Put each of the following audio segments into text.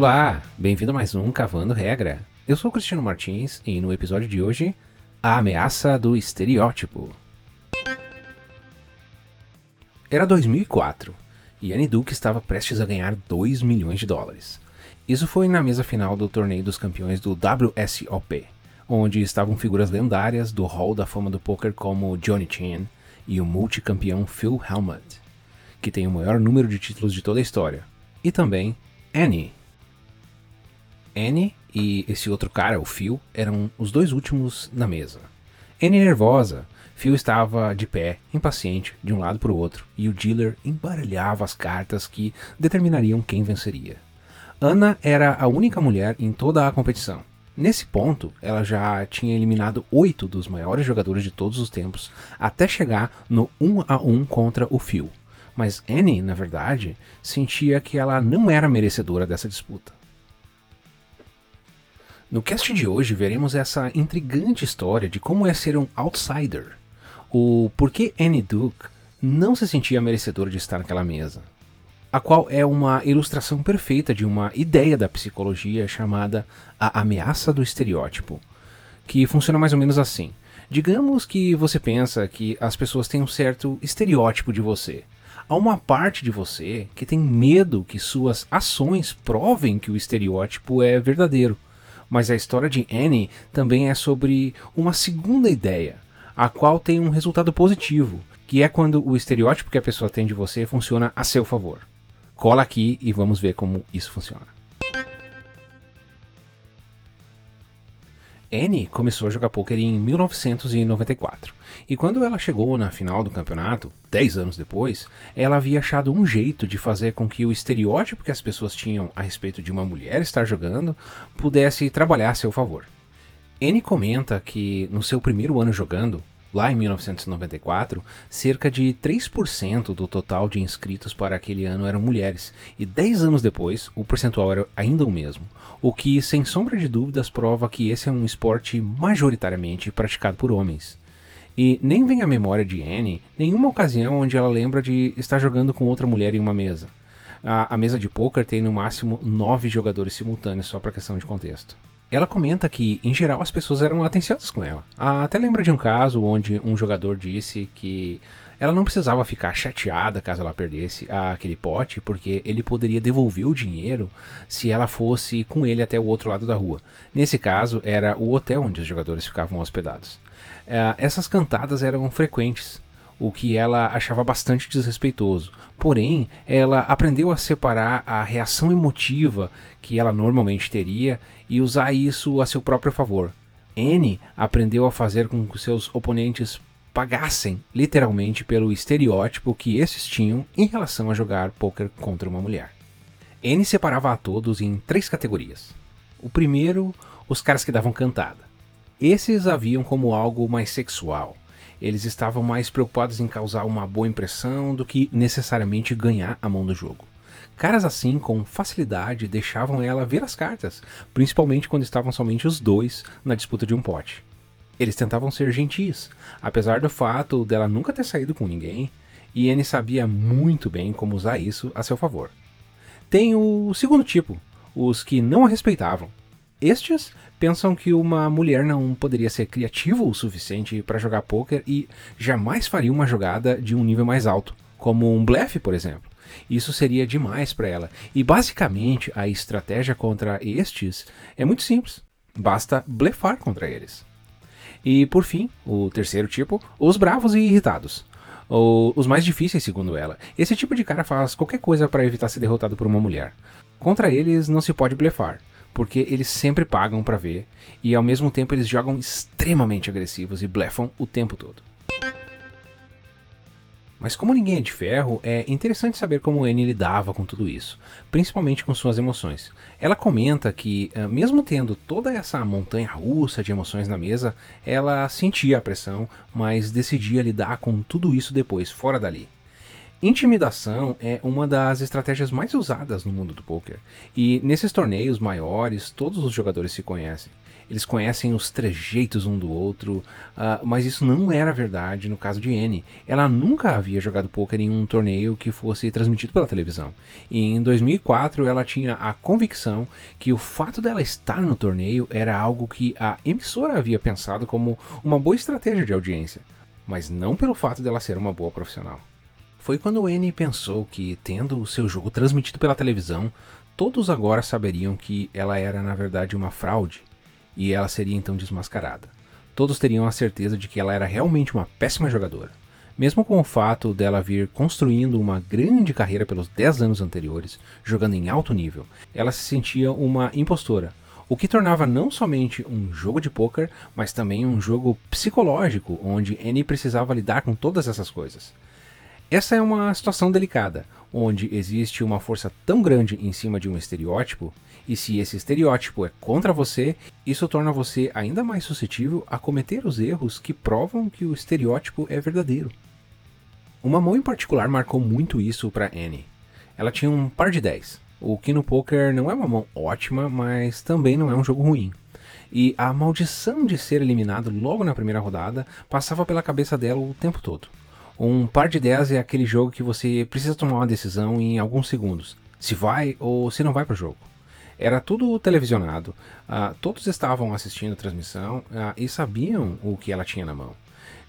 Olá, bem-vindo a mais um Cavando Regra. Eu sou Cristiano Martins e no episódio de hoje, a ameaça do estereótipo. Era 2004 e Annie Duke estava prestes a ganhar 2 milhões de dólares. Isso foi na mesa final do torneio dos campeões do WSOP, onde estavam figuras lendárias do Hall da Fama do Poker como Johnny Chan e o multicampeão Phil Hellmuth, que tem o maior número de títulos de toda a história, e também Annie, Annie e esse outro cara, o Phil, eram os dois últimos na mesa. Annie nervosa, Phil estava de pé, impaciente, de um lado para o outro, e o dealer embaralhava as cartas que determinariam quem venceria. Ana era a única mulher em toda a competição. Nesse ponto, ela já tinha eliminado oito dos maiores jogadores de todos os tempos, até chegar no 1 a 1 contra o Phil. Mas Annie, na verdade, sentia que ela não era merecedora dessa disputa. No cast de hoje veremos essa intrigante história de como é ser um outsider, o porquê Annie Duke não se sentia merecedora de estar naquela mesa, a qual é uma ilustração perfeita de uma ideia da psicologia chamada a ameaça do estereótipo, que funciona mais ou menos assim. Digamos que você pensa que as pessoas têm um certo estereótipo de você. Há uma parte de você que tem medo que suas ações provem que o estereótipo é verdadeiro. Mas a história de Annie também é sobre uma segunda ideia, a qual tem um resultado positivo, que é quando o estereótipo que a pessoa tem de você funciona a seu favor. Cola aqui e vamos ver como isso funciona. Annie começou a jogar poker em 1994, e quando ela chegou na final do campeonato, 10 anos depois, ela havia achado um jeito de fazer com que o estereótipo que as pessoas tinham a respeito de uma mulher estar jogando pudesse trabalhar a seu favor. Annie comenta que no seu primeiro ano jogando, Lá em 1994, cerca de 3% do total de inscritos para aquele ano eram mulheres, e 10 anos depois, o percentual era ainda o mesmo, o que, sem sombra de dúvidas, prova que esse é um esporte majoritariamente praticado por homens. E nem vem à memória de Anne nenhuma ocasião onde ela lembra de estar jogando com outra mulher em uma mesa. A, a mesa de poker tem no máximo 9 jogadores simultâneos, só para questão de contexto. Ela comenta que, em geral, as pessoas eram atenciosas com ela. Ah, até lembra de um caso onde um jogador disse que ela não precisava ficar chateada caso ela perdesse aquele pote, porque ele poderia devolver o dinheiro se ela fosse com ele até o outro lado da rua. Nesse caso, era o hotel onde os jogadores ficavam hospedados. Ah, essas cantadas eram frequentes, o que ela achava bastante desrespeitoso. Porém, ela aprendeu a separar a reação emotiva que ela normalmente teria e usar isso a seu próprio favor. Anne aprendeu a fazer com que seus oponentes pagassem literalmente pelo estereótipo que esses tinham em relação a jogar poker contra uma mulher. Anne separava a todos em três categorias. O primeiro, os caras que davam cantada. Esses haviam como algo mais sexual, eles estavam mais preocupados em causar uma boa impressão do que necessariamente ganhar a mão do jogo. Caras assim, com facilidade, deixavam ela ver as cartas, principalmente quando estavam somente os dois na disputa de um pote. Eles tentavam ser gentis, apesar do fato dela nunca ter saído com ninguém, e Anne sabia muito bem como usar isso a seu favor. Tem o segundo tipo, os que não a respeitavam. Estes pensam que uma mulher não poderia ser criativa o suficiente para jogar poker e jamais faria uma jogada de um nível mais alto, como um blefe, por exemplo. Isso seria demais para ela. E basicamente a estratégia contra estes é muito simples. Basta blefar contra eles. E por fim, o terceiro tipo, os bravos e irritados. Ou os mais difíceis, segundo ela. Esse tipo de cara faz qualquer coisa para evitar ser derrotado por uma mulher. Contra eles não se pode blefar porque eles sempre pagam para ver e ao mesmo tempo eles jogam extremamente agressivos e blefam o tempo todo. Mas como ninguém é de ferro, é interessante saber como Annie lidava com tudo isso, principalmente com suas emoções. Ela comenta que, eh, mesmo tendo toda essa montanha russa de emoções na mesa, ela sentia a pressão, mas decidia lidar com tudo isso depois, fora dali. Intimidação é uma das estratégias mais usadas no mundo do poker, e nesses torneios maiores todos os jogadores se conhecem. eles conhecem os trejeitos um do outro, uh, mas isso não era verdade no caso de Anne. Ela nunca havia jogado poker em um torneio que fosse transmitido pela televisão. E em 2004 ela tinha a convicção que o fato dela estar no torneio era algo que a emissora havia pensado como uma boa estratégia de audiência, mas não pelo fato dela ser uma boa profissional. Foi quando Anne pensou que, tendo o seu jogo transmitido pela televisão, todos agora saberiam que ela era na verdade uma fraude e ela seria então desmascarada. Todos teriam a certeza de que ela era realmente uma péssima jogadora. Mesmo com o fato dela vir construindo uma grande carreira pelos 10 anos anteriores, jogando em alto nível, ela se sentia uma impostora, o que tornava não somente um jogo de poker, mas também um jogo psicológico, onde Annie precisava lidar com todas essas coisas. Essa é uma situação delicada, onde existe uma força tão grande em cima de um estereótipo, e se esse estereótipo é contra você, isso torna você ainda mais suscetível a cometer os erros que provam que o estereótipo é verdadeiro. Uma mão em particular marcou muito isso para Annie. Ela tinha um par de 10, o que no poker não é uma mão ótima, mas também não é um jogo ruim. E a maldição de ser eliminado logo na primeira rodada passava pela cabeça dela o tempo todo. Um par de 10 é aquele jogo que você precisa tomar uma decisão em alguns segundos, se vai ou se não vai para o jogo. Era tudo televisionado, uh, todos estavam assistindo a transmissão uh, e sabiam o que ela tinha na mão.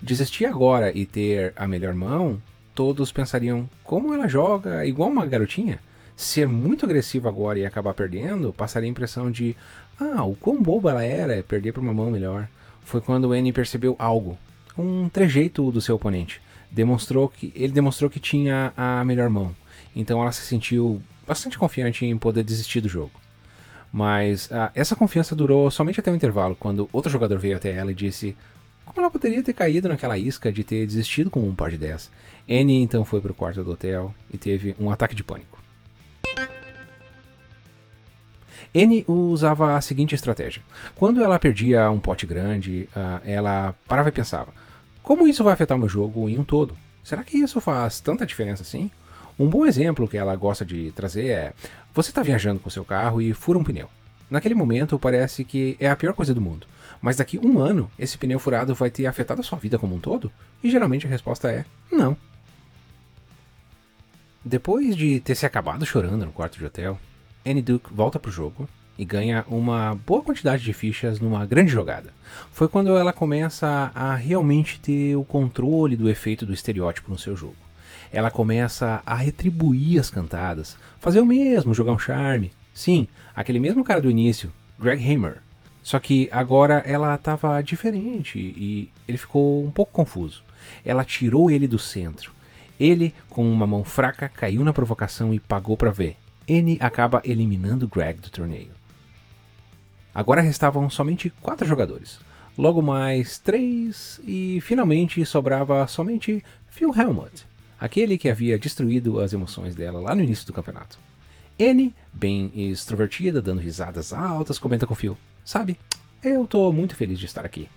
Desistir agora e ter a melhor mão, todos pensariam como ela joga igual uma garotinha. Ser muito agressiva agora e acabar perdendo passaria a impressão de ah, o quão boba ela era perder para uma mão melhor. Foi quando Annie percebeu algo, um trejeito do seu oponente demonstrou que ele demonstrou que tinha a melhor mão. Então ela se sentiu bastante confiante em poder desistir do jogo. Mas ah, essa confiança durou somente até o intervalo, quando outro jogador veio até ela e disse como ela poderia ter caído naquela isca de ter desistido com um par de 10. Annie então foi para o quarto do hotel e teve um ataque de pânico. Annie usava a seguinte estratégia. Quando ela perdia um pote grande, uh, ela parava e pensava: como isso vai afetar meu jogo em um todo? Será que isso faz tanta diferença assim? Um bom exemplo que ela gosta de trazer é: você está viajando com seu carro e fura um pneu. Naquele momento parece que é a pior coisa do mundo, mas daqui um ano esse pneu furado vai ter afetado a sua vida como um todo? E geralmente a resposta é: não. Depois de ter se acabado chorando no quarto de hotel, Annie Duke volta pro jogo e ganha uma boa quantidade de fichas numa grande jogada. Foi quando ela começa a realmente ter o controle do efeito do estereótipo no seu jogo. Ela começa a retribuir as cantadas, fazer o mesmo, jogar um charme. Sim, aquele mesmo cara do início, Greg Hammer. Só que agora ela estava diferente e ele ficou um pouco confuso. Ela tirou ele do centro. Ele, com uma mão fraca, caiu na provocação e pagou para ver. N acaba eliminando Greg do torneio. Agora restavam somente quatro jogadores. Logo mais três, e finalmente sobrava somente Phil Helmut, aquele que havia destruído as emoções dela lá no início do campeonato. Anne, bem extrovertida, dando risadas altas, comenta com Phil: Sabe, eu tô muito feliz de estar aqui.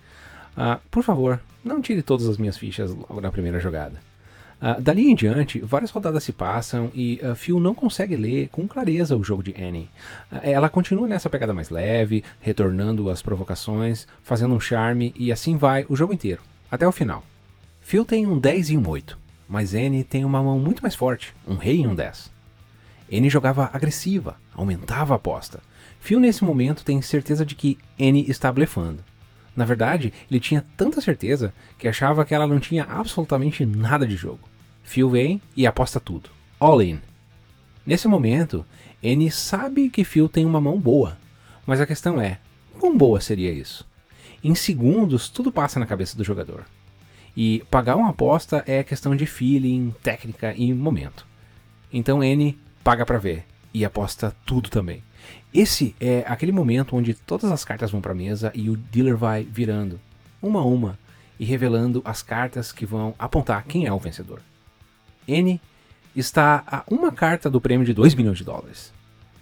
Uh, por favor, não tire todas as minhas fichas logo na primeira jogada. Uh, dali em diante, várias rodadas se passam e uh, Phil não consegue ler com clareza o jogo de Annie. Uh, ela continua nessa pegada mais leve, retornando às provocações, fazendo um charme e assim vai o jogo inteiro, até o final. Phil tem um 10 e um 8, mas Annie tem uma mão muito mais forte, um rei e um 10. Annie jogava agressiva, aumentava a aposta. Phil nesse momento tem certeza de que Annie está blefando. Na verdade, ele tinha tanta certeza que achava que ela não tinha absolutamente nada de jogo. Phil vem e aposta tudo. All in. Nesse momento, N sabe que Phil tem uma mão boa, mas a questão é: quão boa seria isso? Em segundos, tudo passa na cabeça do jogador. E pagar uma aposta é questão de feeling, técnica e momento. Então N paga para ver e aposta tudo também. Esse é aquele momento onde todas as cartas vão para a mesa e o dealer vai virando, uma a uma, e revelando as cartas que vão apontar quem é o vencedor. N está a uma carta do prêmio de 2 milhões de dólares.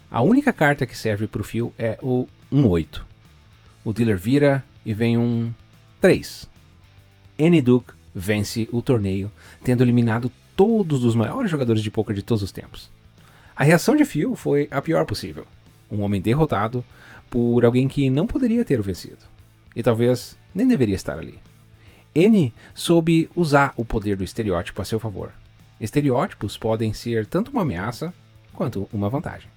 A única carta que serve para o fio é o 1-8. O dealer vira e vem um 3. N Duke vence o torneio, tendo eliminado todos os maiores jogadores de poker de todos os tempos. A reação de Phil foi a pior possível. Um homem derrotado, por alguém que não poderia ter o vencido. E talvez nem deveria estar ali. N soube usar o poder do estereótipo a seu favor. Estereótipos podem ser tanto uma ameaça quanto uma vantagem.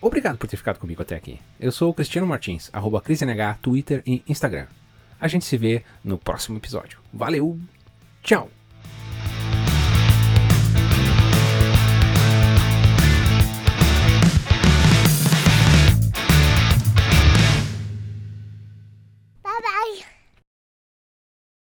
Obrigado por ter ficado comigo até aqui. Eu sou o Cristiano Martins, arroba CrisNH, Twitter e Instagram. A gente se vê no próximo episódio. Valeu! Tchau!